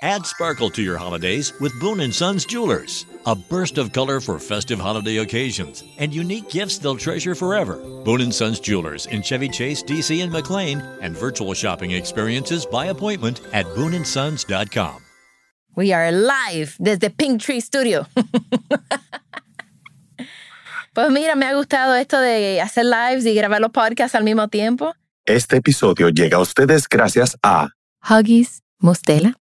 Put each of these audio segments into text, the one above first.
Add sparkle to your holidays with Boone & Sons Jewelers. A burst of color for festive holiday occasions and unique gifts they'll treasure forever. Boone & Sons Jewelers in Chevy Chase, DC and McLean and virtual shopping experiences by appointment at booneandsons.com. We are live desde Pink Tree Studio. pues mira, me ha gustado esto de hacer lives y grabar los podcasts al mismo tiempo. Este episodio llega a ustedes gracias a Huggies, Mustela,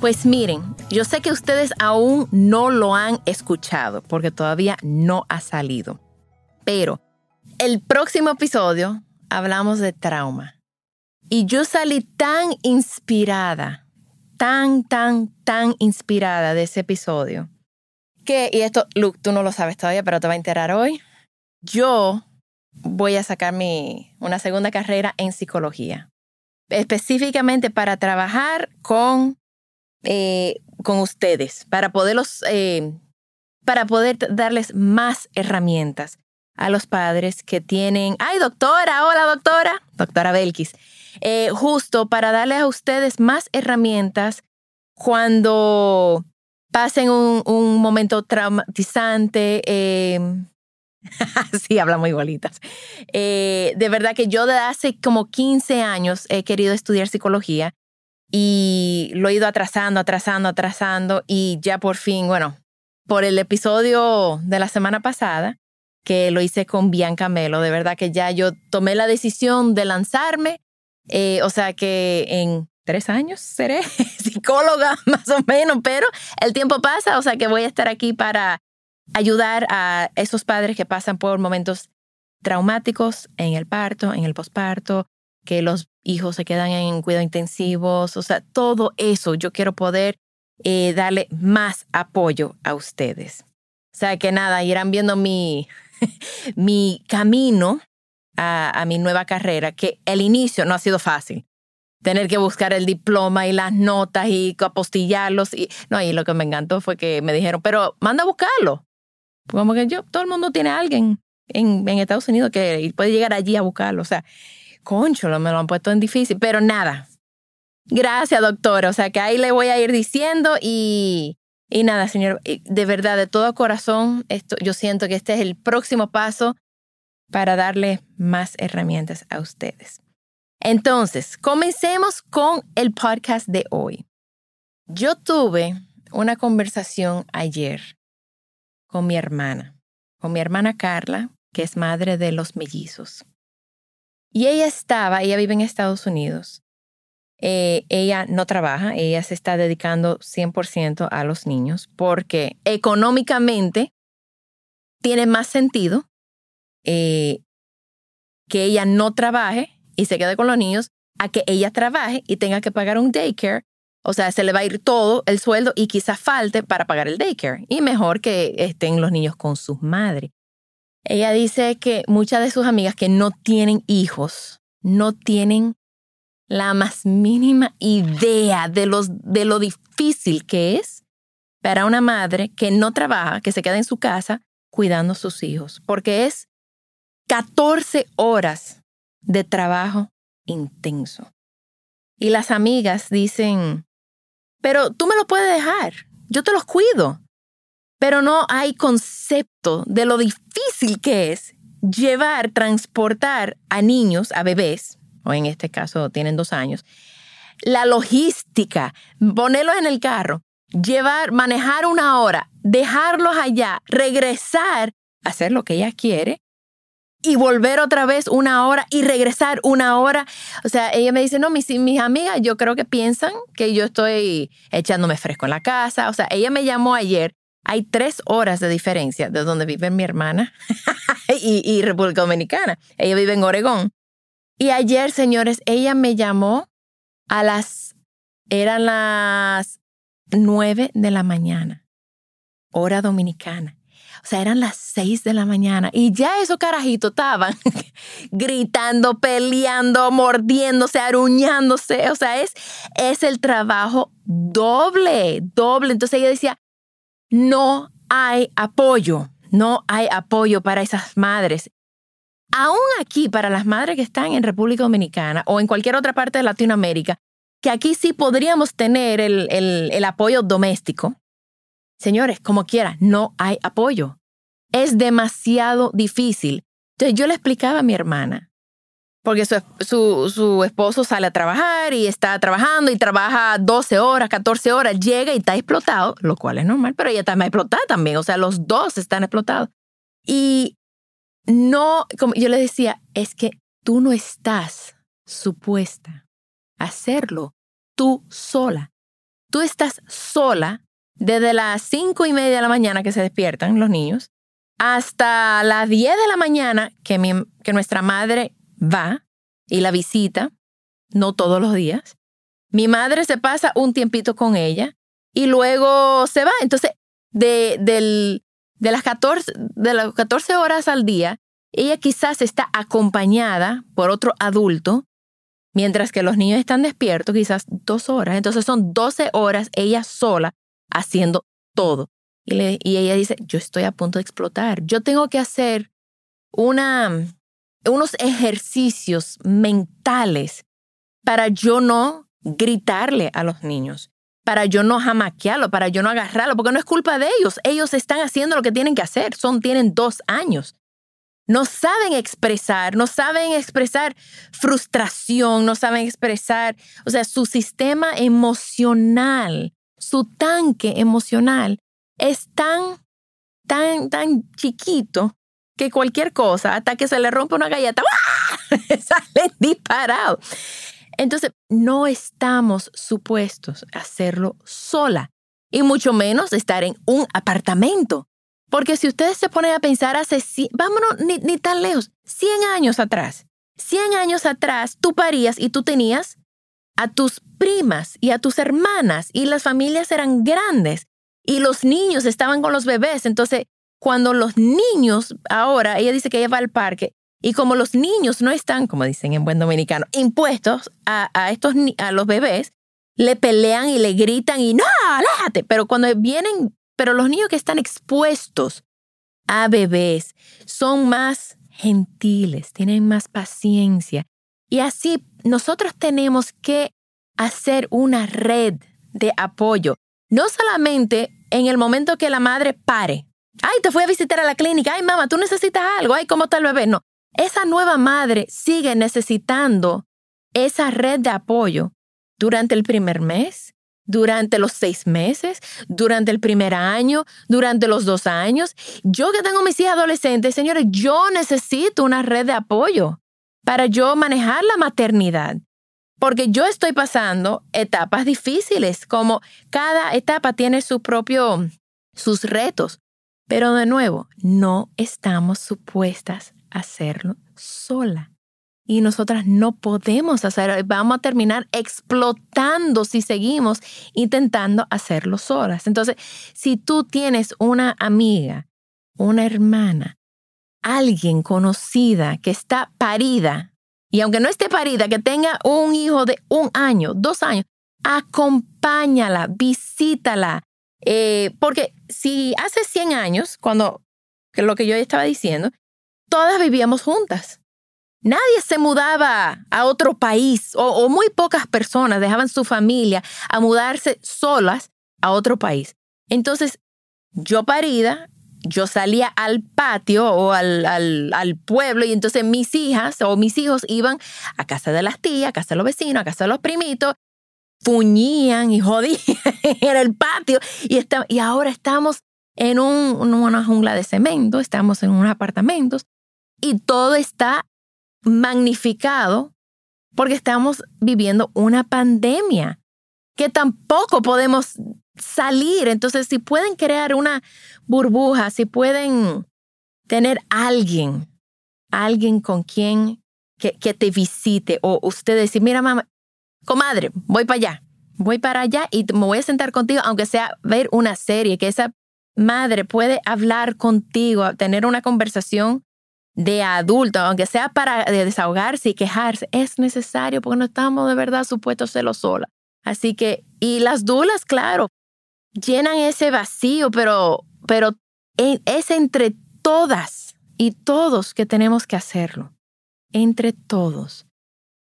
Pues miren, yo sé que ustedes aún no lo han escuchado porque todavía no ha salido. Pero el próximo episodio hablamos de trauma. Y yo salí tan inspirada, tan, tan, tan inspirada de ese episodio. Que, y esto, Luke, tú no lo sabes todavía, pero te va a enterar hoy. Yo voy a sacar mi, una segunda carrera en psicología. Específicamente para trabajar con eh, con ustedes para poderlos, eh, para poder darles más herramientas a los padres que tienen, ay doctora, hola doctora, doctora Belkis, eh, justo para darles a ustedes más herramientas cuando pasen un, momento traumatizante. sí, hablamos igualitas. de verdad que yo de hace como 15 años he querido estudiar psicología y lo he ido atrasando, atrasando, atrasando y ya por fin, bueno, por el episodio de la semana pasada, que lo hice con Bianca Melo, de verdad que ya yo tomé la decisión de lanzarme, eh, o sea que en tres años seré psicóloga más o menos, pero el tiempo pasa, o sea que voy a estar aquí para ayudar a esos padres que pasan por momentos traumáticos en el parto, en el posparto, que los hijos se quedan en cuidados intensivos, o sea, todo eso yo quiero poder eh, darle más apoyo a ustedes. O sea, que nada, irán viendo mi, mi camino a, mi nueva carrera, que el inicio no ha sido fácil tener que buscar el diploma y las notas y apostillarlos. Y, no, y lo que me encantó fue que me dijeron, pero manda a buscarlo. Como que yo, todo el mundo tiene alguien en, en Estados Unidos que puede llegar allí a buscarlo. O sea, concho, me lo han puesto en difícil, pero nada. Gracias, doctor. O sea que ahí le voy a ir diciendo y, y nada, señor, de verdad, de todo corazón, esto, yo siento que este es el próximo paso para darle más herramientas a ustedes. Entonces, comencemos con el podcast de hoy. Yo tuve una conversación ayer con mi hermana, con mi hermana Carla, que es madre de los mellizos. Y ella estaba, ella vive en Estados Unidos. Eh, ella no trabaja, ella se está dedicando 100% a los niños porque económicamente tiene más sentido eh, que ella no trabaje y se quede con los niños a que ella trabaje y tenga que pagar un daycare. O sea, se le va a ir todo el sueldo y quizás falte para pagar el daycare. Y mejor que estén los niños con sus madres. Ella dice que muchas de sus amigas que no tienen hijos, no tienen la más mínima idea de, los, de lo difícil que es para una madre que no trabaja, que se queda en su casa cuidando a sus hijos, porque es 14 horas de trabajo intenso. Y las amigas dicen, pero tú me lo puedes dejar, yo te los cuido pero no hay concepto de lo difícil que es llevar, transportar a niños, a bebés, o en este caso tienen dos años, la logística, ponerlos en el carro, llevar, manejar una hora, dejarlos allá, regresar, hacer lo que ella quiere y volver otra vez una hora y regresar una hora. O sea, ella me dice, no, mis, mis amigas yo creo que piensan que yo estoy echándome fresco en la casa. O sea, ella me llamó ayer hay tres horas de diferencia de donde vive mi hermana y, República Dominicana. Ella vive en Oregón. Y ayer, señores, ella me llamó a las eran las nueve de la mañana, hora dominicana. O sea, eran las seis de la mañana y ya esos carajitos estaban gritando, peleando, mordiéndose, aruñándose. O sea, es, es el trabajo doble, doble. Entonces ella decía, no hay apoyo, no hay apoyo para esas madres. Aún aquí, para las madres que están en República Dominicana o en cualquier otra parte de Latinoamérica, que aquí sí podríamos tener el, el apoyo doméstico, Señores, como quiera, no hay apoyo. Es demasiado difícil. Entonces yo le explicaba a mi hermana, porque su, su, esposo sale a trabajar y está trabajando y trabaja 12 horas, 14 horas, llega y está explotado, lo cual es normal, pero ella está más explotada también, o sea, los dos están explotados. Y no, como yo le decía, es que tú no estás supuesta a hacerlo tú sola. Tú estás sola desde las cinco y media de la mañana que se despiertan los niños hasta las 10 de la mañana que, que nuestra madre va y la visita, no todos los días. Mi madre se pasa un tiempito con ella y luego se va. Entonces, de, de, las 14, de las 14 horas al día, ella quizás está acompañada por otro adulto, mientras que los niños están despiertos, quizás dos horas. Entonces son 12 horas ella sola haciendo todo. Y, ella dice, yo estoy a punto de explotar. Yo tengo que hacer una, unos ejercicios mentales para yo no gritarle a los niños, para yo no jamaquearlo, para yo no agarrarlo, porque no es culpa de ellos. Ellos están haciendo lo que tienen que hacer. Son, tienen dos años. No saben expresar, no saben expresar frustración, no saben expresar, o sea, su sistema emocional su tanque emocional es tan, tan, tan chiquito que cualquier cosa, hasta que se le rompe una galleta, sale disparado. Entonces, no estamos supuestos a hacerlo sola y mucho menos estar en un apartamento. Porque si ustedes se ponen a pensar hace, vámonos ni, ni tan lejos, 100 años atrás, 100 años atrás tú parías y tú tenías a tus primas y a tus hermanas y las familias eran grandes y los niños estaban con los bebés. Entonces, cuando los niños, ahora ella dice que ella va al parque y como los niños no están, como dicen en buen dominicano, impuestos a, estos, a los bebés, le pelean y le gritan y no, aléjate. Pero cuando vienen, pero los niños que están expuestos a bebés son más gentiles, tienen más paciencia. Y así nosotros tenemos que hacer una red de apoyo, no solamente en el momento que la madre pare. Ay, te fui a visitar a la clínica. Ay, mamá, tú necesitas algo. Ay, ¿cómo está el bebé? No, esa nueva madre sigue necesitando esa red de apoyo durante el primer mes, durante los seis meses, durante el primer año, durante los dos años. Yo que tengo mis hijas adolescentes, señores, yo necesito una red de apoyo para yo manejar la maternidad. Porque yo estoy pasando etapas difíciles, como cada etapa tiene su propio, sus retos. Pero de nuevo, no estamos supuestas a hacerlo sola. Y nosotras no podemos hacerlo. Vamos a terminar explotando si seguimos intentando hacerlo solas. Entonces, si tú tienes una amiga, una hermana, alguien conocida que está parida, y aunque no esté parida, que tenga un hijo de un año, dos años, acompáñala, visítala. Eh, porque si hace 100 años, cuando, que lo que yo estaba diciendo, todas vivíamos juntas. Nadie se mudaba a otro país o, muy pocas personas dejaban su familia a mudarse solas a otro país. Entonces, yo parida, yo salía al patio o al, al, pueblo y entonces mis hijas o mis hijos iban a casa de las tías, a casa de los vecinos, a casa de los primitos, fuñían y jodían en el patio y, está, y ahora estamos en un, una jungla de cemento, estamos en unos apartamentos y todo está magnificado porque estamos viviendo una pandemia que tampoco podemos salir. Entonces, si pueden crear una burbuja, si pueden tener alguien, alguien con quien que, te visite o usted decir, mira mamá, comadre, voy para allá, voy para allá y me voy a sentar contigo, aunque sea ver una serie, que esa madre puede hablar contigo, tener una conversación de adulto, aunque sea para desahogarse y quejarse, es necesario porque no estamos de verdad supuestos hacerlo sola. Así que, y las dulas, claro, llenan ese vacío, pero, pero es entre todas y todos que tenemos que hacerlo. Entre todos.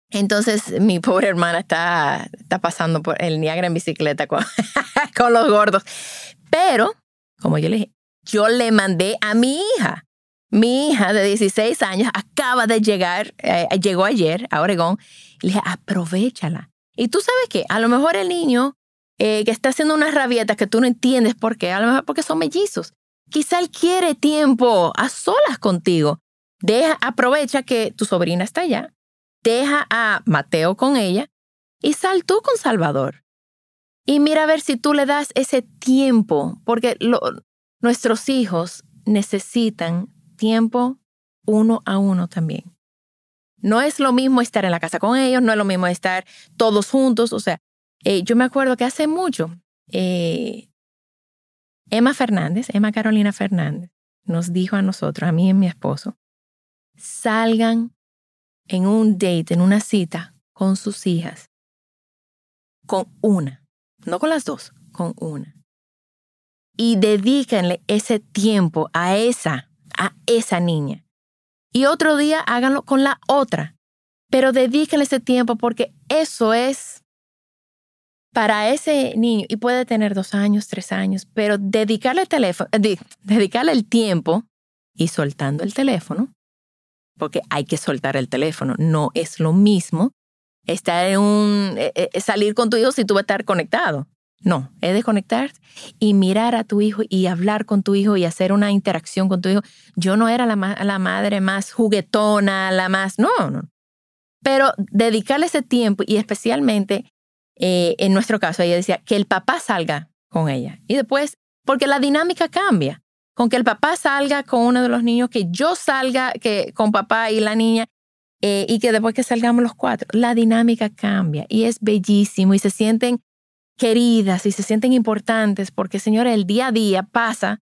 Entonces, mi pobre hermana está, está pasando por el Niagara en bicicleta con, con los gordos. Pero, como yo le dije, yo le mandé a mi hija. Mi hija de 16 años acaba de llegar, eh, llegó ayer a Oregón. Y le dije, aprovechala. Y tú sabes qué, a lo mejor el niño eh, que está haciendo unas rabietas que tú no entiendes por qué, a lo mejor porque son mellizos. Quizá él quiere tiempo a solas contigo. Deja, aprovecha que tu sobrina está allá deja a Mateo con ella y sal tú con Salvador. Y mira a ver si tú le das ese tiempo, porque nuestros hijos necesitan tiempo uno a uno también. No es lo mismo estar en la casa con ellos, no es lo mismo estar todos juntos. O sea, eh, yo me acuerdo que hace mucho, eh, Emma Fernández, Emma Carolina Fernández, nos dijo a nosotros, a mí y a mi esposo, salgan en un date, en una cita con sus hijas, con una, no con las dos, con una. Y dedíquenle ese tiempo a esa, a esa niña. Y otro día háganlo con la otra. Pero dedíquenle ese tiempo porque eso es para ese niño, y puede tener dos años, tres años, pero dedicarle el teléfono, dedicarle el tiempo y soltando el teléfono porque hay que soltar el teléfono. No es lo mismo estar en un, eh, eh, salir con tu hijo si tú vas a estar conectado. No, es desconectar y mirar a tu hijo y hablar con tu hijo y hacer una interacción con tu hijo. Yo no era la, la madre más juguetona, la más, no, no. Pero dedicarle ese tiempo y especialmente eh, en nuestro caso, ella decía que el papá salga con ella. Y después, porque la dinámica cambia con que el papá salga con uno de los niños, que yo salga que, con papá y la niña, eh, y que después que salgamos los cuatro, la dinámica cambia y es bellísimo y se sienten queridas y se sienten importantes porque, señores, el día a día pasa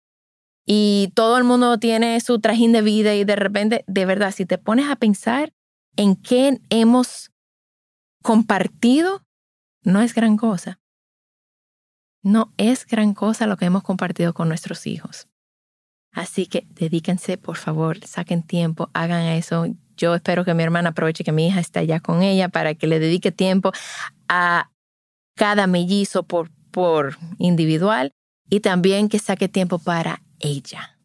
y todo el mundo tiene su trajín de vida y de repente, de verdad, si te pones a pensar en qué hemos compartido, no es gran cosa. No es gran cosa lo que hemos compartido con nuestros hijos. Así que dedíquense, por favor, saquen tiempo, hagan eso. Yo espero que mi hermana aproveche que mi hija está allá con ella para que le dedique tiempo a cada mellizo por, por individual y también que saque tiempo para ella.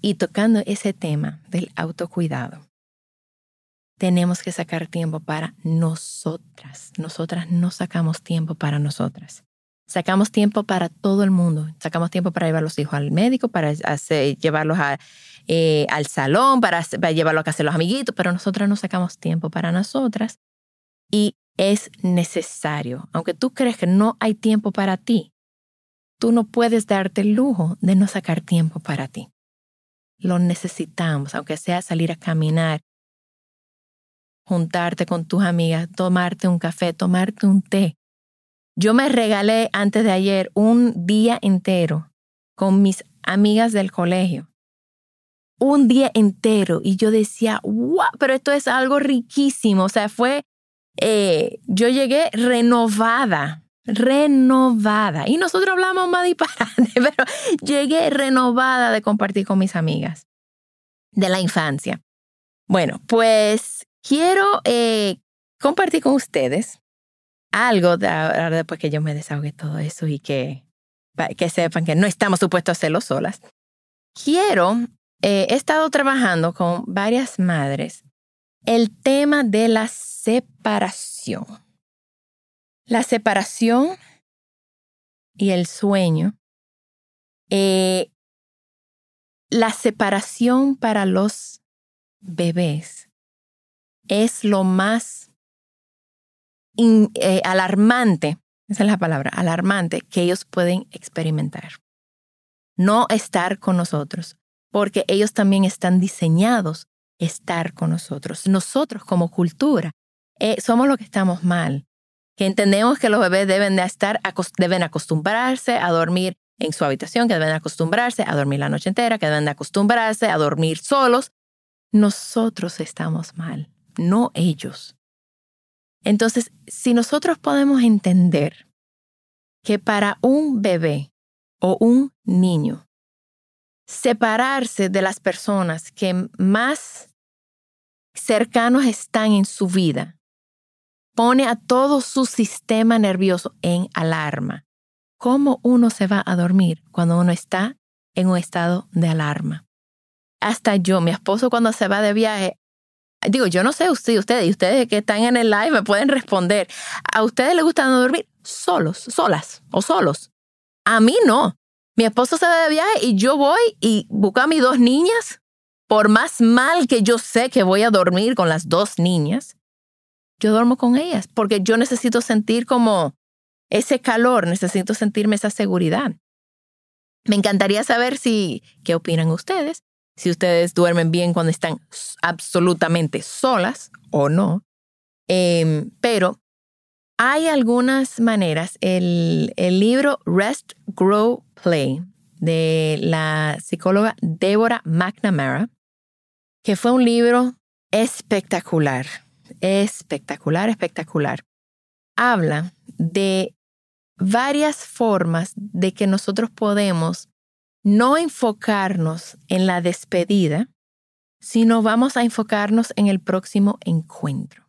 Y tocando ese tema del autocuidado, tenemos que sacar tiempo para nosotras. Nosotras no sacamos tiempo para nosotras. Sacamos tiempo para todo el mundo. Sacamos tiempo para llevar a los hijos al médico, para llevarlos eh, al salón, para, llevarlos a casa los amiguitos, pero nosotras no sacamos tiempo para nosotras. Y es necesario, aunque tú crees que no hay tiempo para ti, tú no puedes darte el lujo de no sacar tiempo para ti. Lo necesitamos, aunque sea salir a caminar, juntarte con tus amigas, tomarte un café, tomarte un té, yo me regalé antes de ayer un día entero con mis amigas del colegio. Un día entero. Y yo decía, wow, pero esto es algo riquísimo. O sea, fue, eh, yo llegué renovada, renovada. Y nosotros hablamos más disparate, pero llegué renovada de compartir con mis amigas de la infancia. Bueno, pues quiero eh, compartir con ustedes algo de ahora después que yo me desahogue todo eso y que, que sepan que no estamos supuestos a hacerlo solas. Quiero, eh, he estado trabajando con varias madres el tema de la separación. La separación y el sueño. Eh, la separación para los bebés es lo más eh, alarmante, esa es la palabra, alarmante, que ellos pueden experimentar. No estar con nosotros, porque ellos también están diseñados estar con nosotros. Nosotros como cultura eh, somos los que estamos mal. que entendemos que los bebés deben de estar, deben acostumbrarse a dormir en su habitación, que deben acostumbrarse a dormir la noche entera, que deben acostumbrarse a dormir solos. Nosotros estamos mal, no ellos. Entonces, si nosotros podemos entender que para un bebé o un niño, separarse de las personas que más cercanos están en su vida, pone a todo su sistema nervioso en alarma. ¿Cómo uno se va a dormir cuando uno está en un estado de alarma? Hasta yo, mi esposo cuando se va de viaje, digo, yo no sé usted, ustedes, y ustedes que están en el live me pueden responder. ¿A ustedes les gusta dormir solos, solas o solos? A mí no. Mi esposo se va de viaje y yo voy y busco a mis dos niñas. Por más mal que yo sé que voy a dormir con las dos niñas, yo duermo con ellas porque yo necesito sentir como ese calor, necesito sentirme esa seguridad. Me encantaría saber si, ¿qué opinan ustedes? Si ustedes duermen bien cuando están absolutamente solas o no. Em, pero hay algunas maneras. El, el libro Rest, Grow, Play de la psicóloga Deborah McNamara, que fue un libro espectacular, espectacular, espectacular. Habla de varias formas de que nosotros podemos no enfocarnos en la despedida, sino vamos a enfocarnos en el próximo encuentro.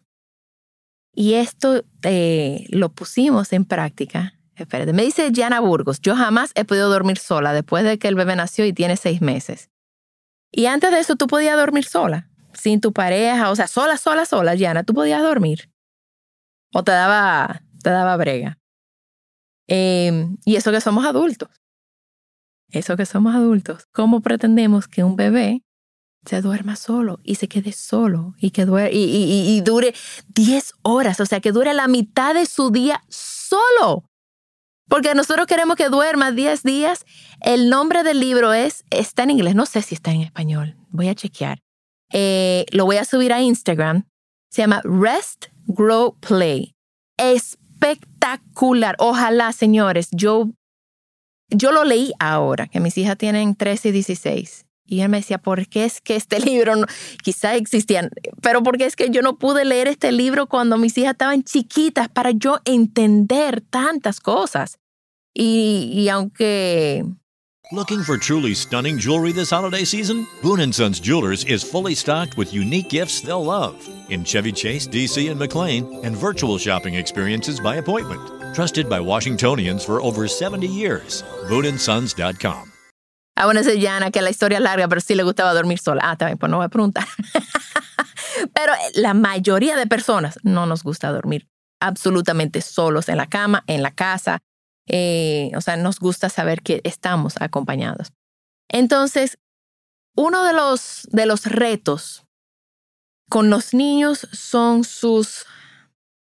Y esto eh, lo pusimos en práctica. Espérate, me dice Jana Burgos, yo jamás he podido dormir sola después de que el bebé nació y tiene seis meses. Y antes de eso tú podías dormir sola, sin tu pareja, o sea, sola, sola, sola, Jana, tú podías dormir. O te daba, te daba brega. Em, y eso que somos adultos. Eso que somos adultos. ¿Cómo pretendemos que un bebé se duerma solo y se quede solo y que y, dure 10 horas? O sea, que dure la mitad de su día solo. Porque nosotros queremos que duerma 10 días. El nombre del libro es, está en inglés, no sé si está en español. Voy a chequear. Eh, lo voy a subir a Instagram. Se llama Rest, Grow, Play. Es espectacular. Ojalá, señores, yo, yo lo leí ahora, que mis hijas tienen 13 y 16. Y él me decía, ¿por qué es que este libro no, quizá existían, pero porque es que yo no pude leer este libro cuando mis hijas estaban chiquitas para yo entender tantas cosas? Y, y aunque Looking for truly stunning jewelry this holiday season? Boone & Sons Jewelers is fully stocked with unique gifts they'll love in Chevy Chase, DC, and McLean, and virtual shopping experiences by appointment. Trusted by Washingtonians for over 70 years. BooneandSons.com. Ah, bueno, Yana, que la historia es larga, pero sí le gustaba dormir sola. Ah, también, pues no voy a preguntar. pero la mayoría de personas no nos gusta dormir absolutamente solos en la cama, en la casa, eh, o sea, nos gusta saber que estamos acompañados. Entonces, uno de los, de los retos con los niños son sus,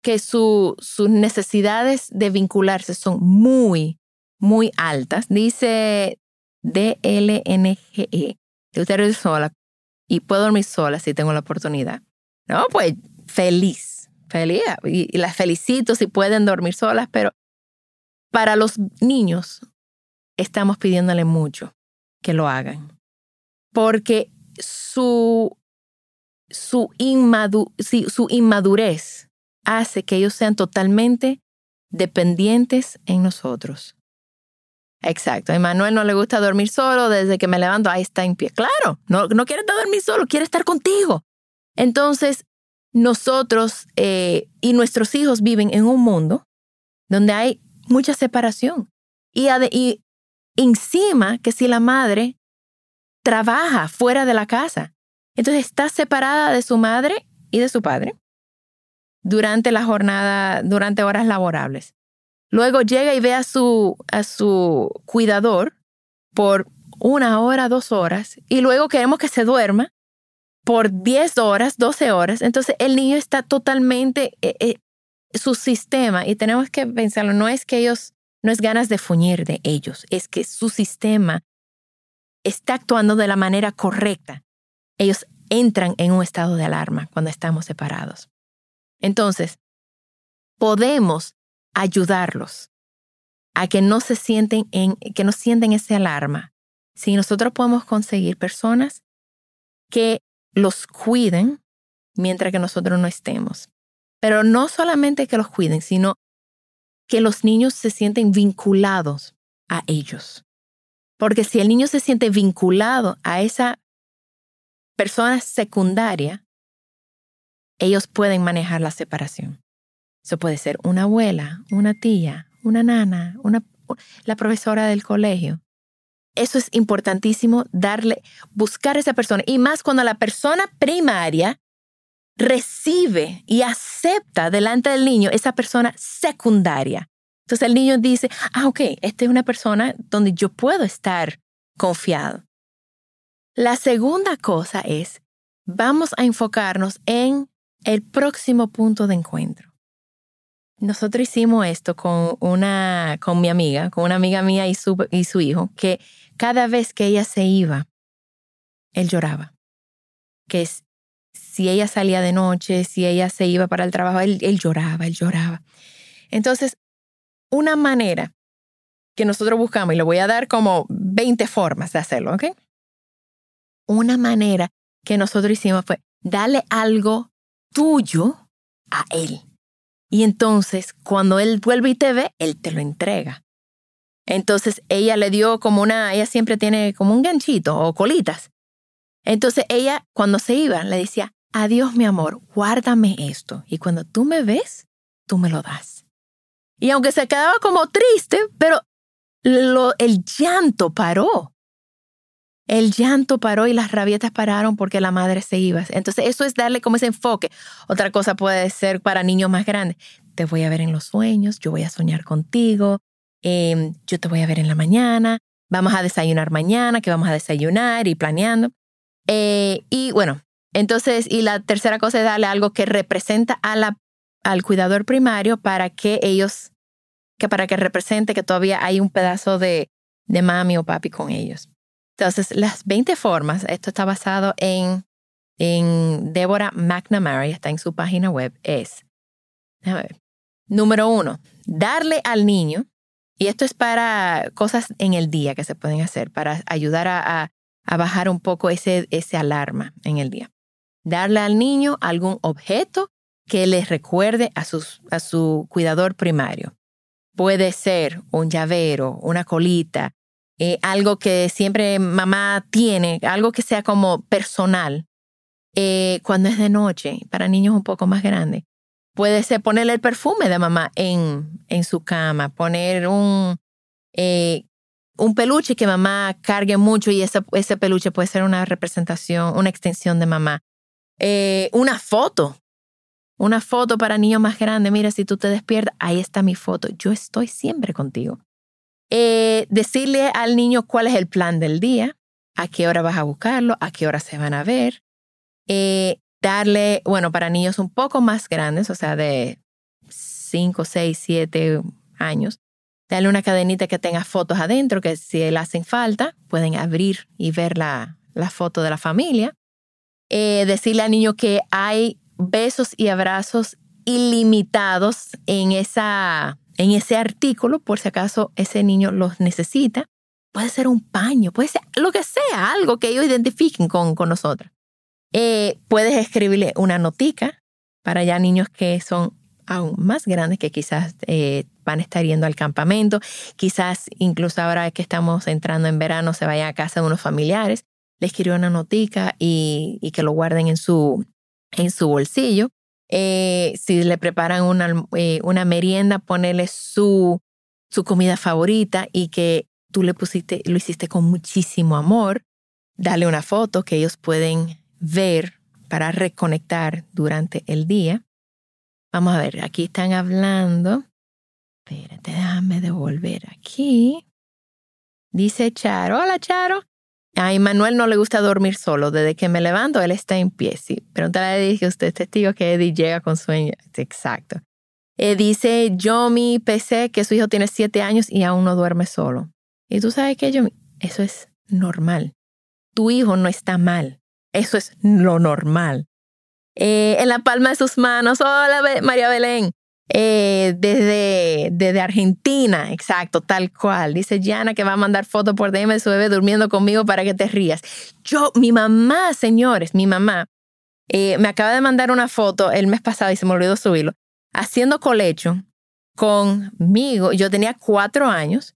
que sus necesidades de vincularse son muy, muy altas. Dice DLNGE, sola y puedo dormir sola si tengo la oportunidad. No, pues feliz, feliz. y las felicito si pueden dormir solas, pero para los niños, estamos pidiéndole mucho que lo hagan, porque su, su, su inmadurez hace que ellos sean totalmente dependientes en nosotros. Exacto. A Manuel no le gusta dormir solo desde que me levanto, ahí está en pie. Claro, no, no quiere estar dormir solo, quiere estar contigo. Entonces, nosotros eh, y nuestros hijos viven en un mundo donde hay mucha separación. Y, y encima que si la madre trabaja fuera de la casa, entonces está separada de su madre y de su padre durante la jornada, durante horas laborables. Luego llega y ve a su, a su cuidador por una hora, dos horas, y luego queremos que se duerma por 10 horas, 12 horas. Entonces el niño está totalmente eh, eh, su sistema, y tenemos que pensarlo, no es que ellos, no es ganas de fuñir de ellos, es que su sistema está actuando de la manera correcta. Ellos entran en un estado de alarma cuando estamos separados. Entonces, podemos ayudarlos a que no se sienten en, que no sienten esa alarma. Si nosotros podemos conseguir personas que los cuiden mientras que nosotros no estemos. Pero no solamente que los cuiden, sino que los niños se sienten vinculados a ellos. Porque si el niño se siente vinculado a esa persona secundaria, ellos pueden manejar la separación. Eso puede ser una abuela, una tía, una nana, una, la profesora del colegio. Eso es importantísimo, darle, buscar a esa persona. Y más cuando la persona primaria recibe y acepta delante del niño esa persona secundaria. Entonces el niño dice, ah, ok, esta es una persona donde yo puedo estar confiado. La segunda cosa es, vamos a enfocarnos en el próximo punto de encuentro. Nosotros hicimos esto con una, con mi amiga, con una amiga mía y su, y su hijo, que cada vez que ella se iba, él lloraba. Que si ella salía de noche, si ella se iba para el trabajo, él, lloraba, él lloraba. Entonces, una manera que nosotros buscamos, y le voy a dar como 20 formas de hacerlo, ¿ok? Una manera que nosotros hicimos fue darle algo tuyo a él. Y entonces, cuando él vuelve y te ve, él te lo entrega. Entonces, ella le dio como una, ella siempre tiene como un ganchito o colitas. Entonces, ella, cuando se iba, le decía, adiós mi amor, guárdame esto. Y cuando tú me ves, tú me lo das. Y aunque se quedaba como triste, pero el llanto paró. El llanto paró y las rabietas pararon porque la madre se iba. Entonces eso es darle como ese enfoque. Otra cosa puede ser para niños más grandes. Te voy a ver en los sueños, yo voy a soñar contigo, em, yo te voy a ver en la mañana, vamos a desayunar mañana, que vamos a desayunar y planeando. Eh, y bueno, entonces, y la tercera cosa es darle algo que representa a la, al cuidador primario para que ellos, que para que represente que todavía hay un pedazo de, de mami o papi con ellos. Entonces, las 20 formas, esto está basado en, en Deborah McNamara, está en su página web, es, ver, número uno, darle al niño, y esto es para cosas en el día que se pueden hacer, para ayudar a, a, bajar un poco ese, ese alarma en el día. Darle al niño algún objeto que les recuerde a, sus, a su cuidador primario. Puede ser un llavero, una colita, eh, algo que siempre mamá tiene, algo que sea como personal, eh, cuando es de noche, para niños un poco más grandes. Puede ser ponerle el perfume de mamá en, en su cama, poner un, eh, un peluche que mamá cargue mucho y ese, ese peluche puede ser una representación, una extensión de mamá. una foto, una foto para niños más grandes. Mira, si tú te despiertas, ahí está mi foto. Yo estoy siempre contigo. Eh, decirle al niño cuál es el plan del día, a qué hora vas a buscarlo, a qué hora se van a ver. Eh, darle, bueno, para niños un poco más grandes, o sea, de 5, 6, 7 años, darle una cadenita que tenga fotos adentro, que si le hacen falta, pueden abrir y ver la, la foto de la familia. Eh, decirle al niño que hay besos y abrazos ilimitados en esa en ese artículo, por si acaso ese niño los necesita. Puede ser un paño, puede ser lo que sea, algo que ellos identifiquen con, con nosotros. Eh, puedes escribirle una notica para ya niños que son aún más grandes, que quizás eh, van a estar yendo al campamento, quizás incluso ahora que estamos entrando en verano se vaya a casa de unos familiares, le escribe una notica y, y que lo guarden en su, en su bolsillo. Eh, si le preparan una, eh, una merienda, ponerle su, su comida favorita y que tú le pusiste, lo hiciste con muchísimo amor. Dale una foto que ellos pueden ver para reconectar durante el día. Vamos a ver, aquí están hablando. Espérate, déjame devolver aquí. Dice Charo. Hola, Charo. A Manuel no le gusta dormir solo. Desde que me levanto, él está en pie. Sí, pregúntale a Eddie usted es testigo que Eddie llega con sueño. Exacto. Eh, dice Yomi PC que su hijo tiene siete años y aún no duerme solo. Y tú sabes que Yomi, eso es normal. Tu hijo no está mal. Eso es lo normal. Eh, en la palma de sus manos. Hola, María Belén. Eh, desde, desde Argentina, exacto, tal cual. Dice Jana que va a mandar fotos por DM de su bebé durmiendo conmigo para que te rías. Yo, mi mamá, señores, mi mamá, eh, me acaba de mandar una foto el mes pasado y se me olvidó subirlo, haciendo colecho conmigo. Yo tenía cuatro años,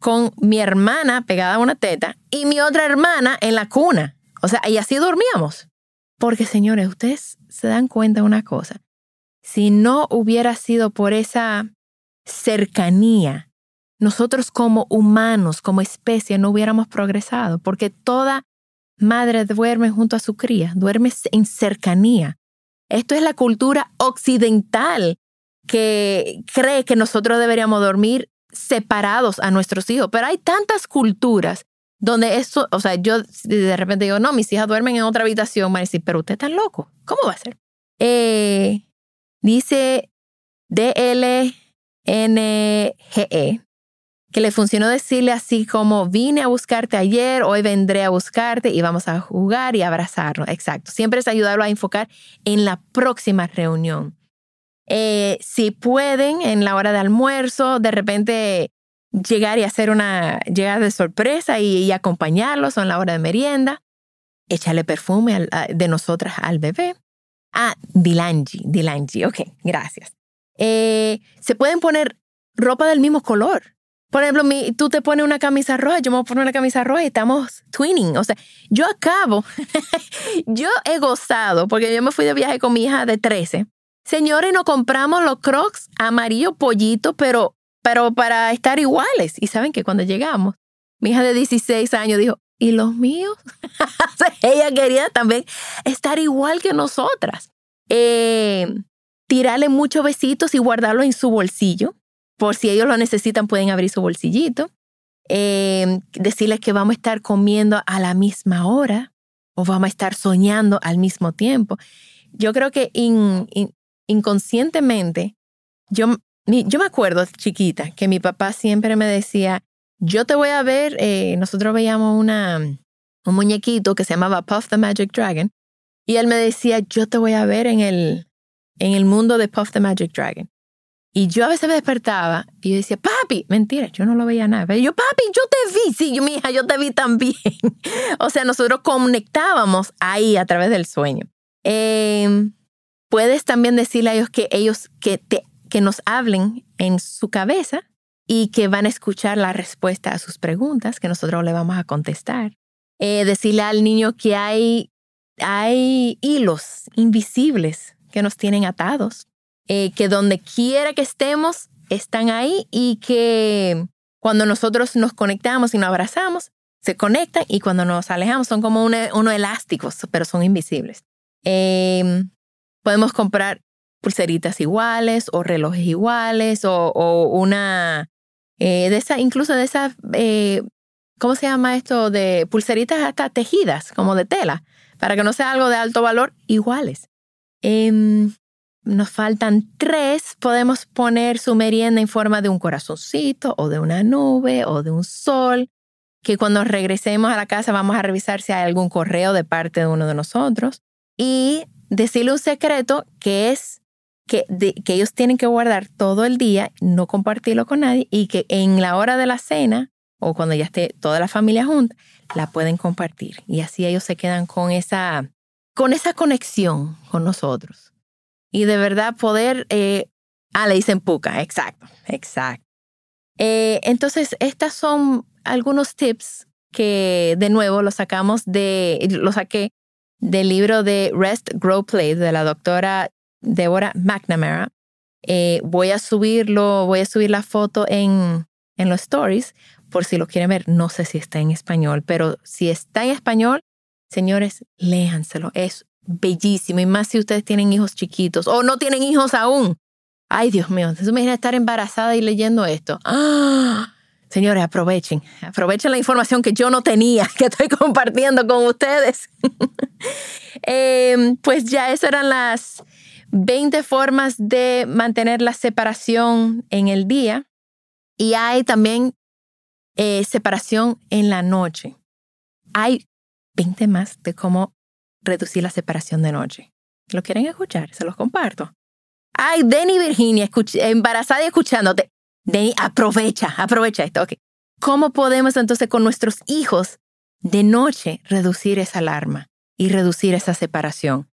con mi hermana pegada a una teta y mi otra hermana en la cuna. O sea, y así dormíamos. Porque, señores, ustedes se dan cuenta de una cosa si no hubiera sido por esa cercanía, nosotros como humanos, como especie, no hubiéramos progresado, porque toda madre duerme junto a su cría, duerme en cercanía. Esto es la cultura occidental que cree que nosotros deberíamos dormir separados a nuestros hijos, pero hay tantas culturas donde eso, o sea, yo de repente digo, no, mis hijas duermen en otra habitación, van a decir, pero usted está loco, ¿cómo va a ser? Eh, Dice DLNGE que le funcionó decirle así como vine a buscarte ayer, hoy vendré a buscarte y vamos a jugar y abrazarnos. Exacto. Siempre es ayudarlo a enfocar en la próxima reunión. Eh, si pueden, en la hora de almuerzo, de repente llegar y hacer una llegada de sorpresa y, acompañarlos en la hora de merienda, échale perfume de nosotras al bebé. Ah, Dilangi, Dilangi, ok, gracias. Eh, se pueden poner ropa del mismo color. Por ejemplo, tú te pones una camisa roja, yo me voy a poner una camisa roja y estamos twinning. O sea, yo acabo, yo he gozado, porque yo me fui de viaje con mi hija de 13. Señores, nos compramos los crocs amarillo pollito, pero, pero para estar iguales. Y saben que cuando llegamos, mi hija de 16 años dijo, ¿y los míos? Ella quería también estar igual que nosotras. Eh, tirarle muchos besitos y guardarlo en su bolsillo. Por si ellos lo necesitan, pueden abrir su bolsillito. Eh, decirles que vamos a estar comiendo a la misma hora o vamos a estar soñando al mismo tiempo. Yo creo que inconscientemente, yo, yo me acuerdo chiquita que mi papá siempre me decía, yo te voy a ver, eh, nosotros veíamos una, un muñequito que se llamaba Puff the Magic Dragon y él me decía, yo te voy a ver en el, en el mundo de Puff the Magic Dragon. Y yo a veces me despertaba y yo decía, papi, mentira, yo no lo veía nada. Pero yo, papi, yo te vi. Sí, yo, mi yo te vi también. o sea, nosotros conectábamos ahí a través del sueño. Em, puedes también decirle a ellos que ellos que, te, que nos hablen en su cabeza y que van a escuchar la respuesta a sus preguntas que nosotros le vamos a contestar. Eh, decirle al niño que hay, hay hilos invisibles que nos tienen atados, eh, que donde quiera que estemos están ahí y que cuando nosotros nos conectamos y nos abrazamos, se conectan y cuando nos alejamos son como unos elásticos, pero son invisibles. Em, podemos comprar pulseritas iguales o relojes iguales o una eh, de incluso de esas, eh, ¿cómo se llama esto? De pulseritas hasta tejidas, como de tela, para que no sea algo de alto valor, iguales. Em, nos faltan tres. Podemos poner su merienda en forma de un corazoncito o de una nube o de un sol, que cuando regresemos a la casa vamos a revisar si hay algún correo de parte de uno de nosotros. Y decirle un secreto que es que, ellos tienen que guardar todo el día, no compartirlo con nadie y que en la hora de la cena o cuando ya esté toda la familia junta, la pueden compartir. Y así ellos se quedan con esa, con esa conexión con nosotros. Y de verdad poder... Eh, ah, le dicen puca, exacto, exacto. Eh, entonces, estas son algunos tips que de nuevo los sacamos de, lo saqué del libro de Rest, Grow, Play de la doctora Deborah McNamara. Eh, voy a subirlo, voy a subir la foto en, en los stories por si lo quieren ver. No sé si está en español, pero si está en español, señores, léanselo. Es bellísimo. Y más si ustedes tienen hijos chiquitos o no tienen hijos aún. Ay, Dios mío, me imagina estar embarazada y leyendo esto. ¡Ah! Señores, aprovechen, aprovechen la información que yo no tenía, que estoy compartiendo con ustedes. Em, pues ya, esas eran las 20 formas de mantener la separación en el día y hay también eh, separación en la noche. Hay 20 más de cómo reducir la separación de noche. ¿Lo quieren escuchar? Se los comparto. Ay, Denny Virginia, embarazada y escuchándote. Denny, aprovecha, aprovecha esto. Okay. ¿Cómo podemos entonces con nuestros hijos de noche reducir esa alarma y reducir esa separación?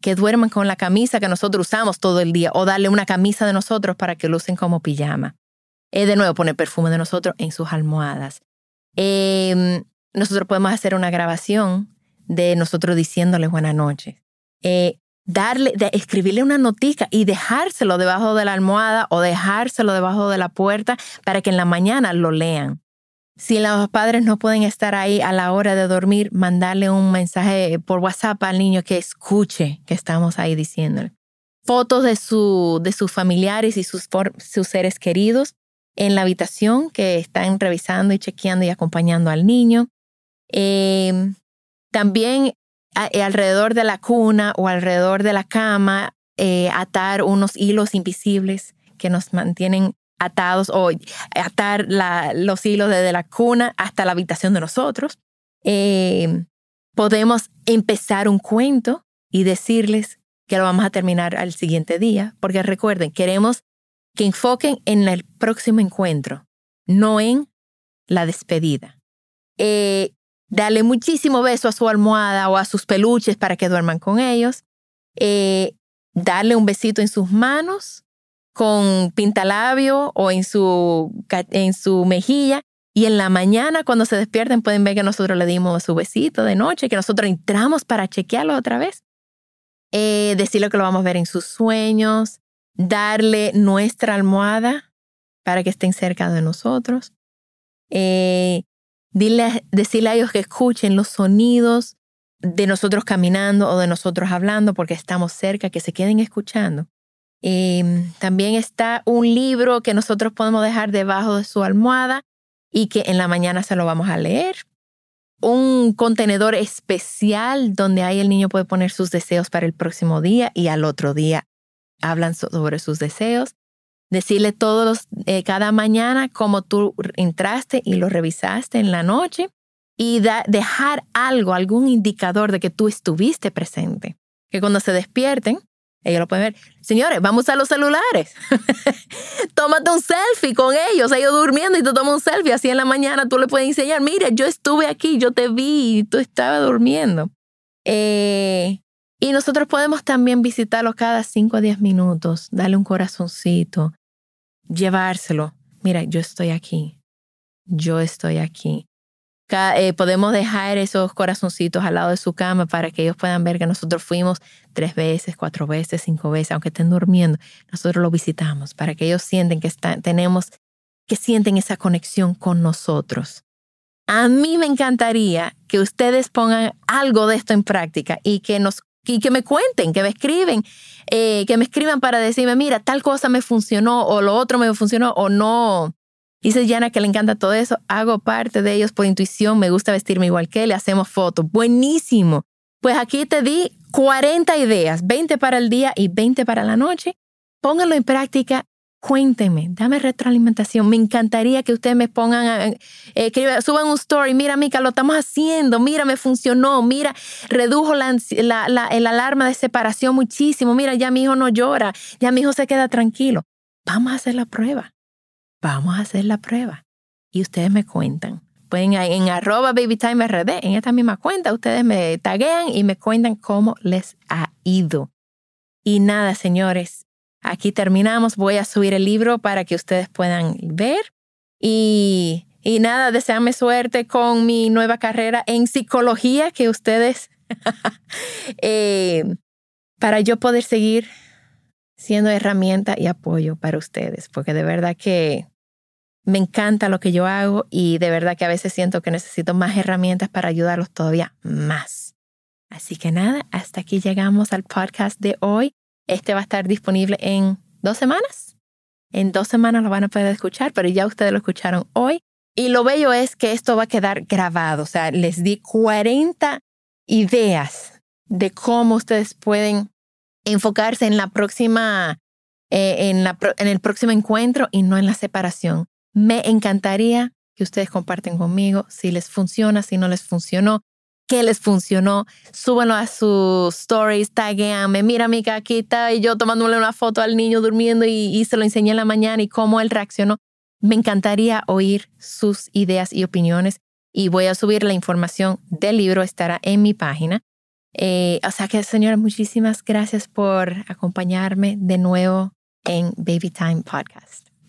Que duerman con la camisa que nosotros usamos todo el día o darle una camisa de nosotros para que lucen como pijama. Eh, de nuevo, poner perfume de nosotros en sus almohadas. Em, nosotros podemos hacer una grabación de nosotros diciéndoles buenas noches. Eh, darle, de escribirle una notica y dejárselo debajo de la almohada o dejárselo debajo de la puerta para que en la mañana lo lean. Si los padres no pueden estar ahí a la hora de dormir, mandarle un mensaje por WhatsApp al niño que escuche que estamos ahí diciéndole. Fotos de, su, de sus familiares y sus, sus seres queridos en la habitación que están revisando y chequeando y acompañando al niño. Em, también eh, alrededor de la cuna o alrededor de la cama, eh, atar unos hilos invisibles que nos mantienen atados o atar los hilos desde la cuna hasta la habitación de nosotros. Em, podemos empezar un cuento y decirles que lo vamos a terminar al siguiente día, porque recuerden, queremos que enfoquen en el próximo encuentro, no en la despedida. Eh, dale muchísimo beso a su almohada o a sus peluches para que duerman con ellos. Eh, darle un besito en sus manos con pintalabio o en su, en su mejilla. Y en la mañana, cuando se despierten, pueden ver que nosotros le dimos su besito de noche, que nosotros entramos para chequearlo otra vez. Eh, decirle que lo vamos a ver en sus sueños, darle nuestra almohada para que estén cerca de nosotros. Eh, dile, decirle a ellos que escuchen los sonidos de nosotros caminando o de nosotros hablando porque estamos cerca, que se queden escuchando. Em, también está un libro que nosotros podemos dejar debajo de su almohada y que en la mañana se lo vamos a leer. Un contenedor especial donde ahí el niño puede poner sus deseos para el próximo día y al otro día hablan sobre sus deseos, decirle todos eh, cada mañana cómo tú entraste y lo revisaste en la noche y dejar algo, algún indicador de que tú estuviste presente. Que cuando se despierten, ellos lo pueden ver. Señores, vamos a los celulares. Tómate un selfie con ellos, ellos durmiendo y tú tomas un selfie. Así en la mañana tú le puedes enseñar, mira, yo estuve aquí, yo te vi, y tú estabas durmiendo. Eh, y nosotros podemos también visitarlo cada 5 a 10 minutos, darle un corazoncito, llevárselo. Mira, yo estoy aquí. Yo estoy aquí. Eh, podemos dejar esos corazoncitos al lado de su cama para que ellos puedan ver que nosotros fuimos tres veces, cuatro veces, cinco veces, aunque estén durmiendo, nosotros lo visitamos para que ellos sienten que están, tenemos, que sienten esa conexión con nosotros. A mí me encantaría que ustedes pongan algo de esto en práctica y que nos y que me cuenten, que me escriben, eh, que me escriban para decirme, mira, tal cosa me funcionó o lo otro me funcionó o no. Dice Yana que le encanta todo eso. Hago parte de ellos por intuición. Me gusta vestirme igual que. Le hacemos fotos. Buenísimo. Pues aquí te di 40 ideas, 20 para el día y 20 para la noche. Pónganlo en práctica Cuéntenme, dame retroalimentación. Me encantaría que ustedes me pongan, eh, suban un story. Mira, Mica, lo estamos haciendo. Mira, me funcionó. Mira, redujo la, la, el alarma de separación muchísimo. Mira, ya mi hijo no llora. Ya mi hijo se queda tranquilo. Vamos a hacer la prueba. Vamos a hacer la prueba. Y ustedes me cuentan. Pueden en arroba babytimerd, en esta misma cuenta, ustedes me taguean y me cuentan cómo les ha ido. Y nada, señores, Aquí terminamos. Voy a subir el libro para que ustedes puedan ver. Y, y nada, deseame suerte con mi nueva carrera en psicología que ustedes, eh, para yo poder seguir siendo herramienta y apoyo para ustedes, porque de verdad que me encanta lo que yo hago y de verdad que a veces siento que necesito más herramientas para ayudarlos todavía más. Así que nada, hasta aquí llegamos al podcast de hoy. Este va a estar disponible en dos semanas. En dos semanas lo van a poder escuchar, pero ya ustedes lo escucharon hoy. Y lo bello es que esto va a quedar grabado. O sea, les di 40 ideas de cómo ustedes pueden enfocarse en la próxima, eh, en, la, en el próximo encuentro y no en la separación. Me encantaría que ustedes comparten conmigo si les funciona, si no les funcionó, qué les funcionó, súbenlo a sus stories, taguéame, mira mi caquita y yo tomándole una foto al niño durmiendo y, y se lo enseñé en la mañana y cómo él reaccionó. Me encantaría oír sus ideas y opiniones y voy a subir la información del libro, estará en mi página. Eh, o sea que, señora, muchísimas gracias por acompañarme de nuevo en Baby Time Podcast.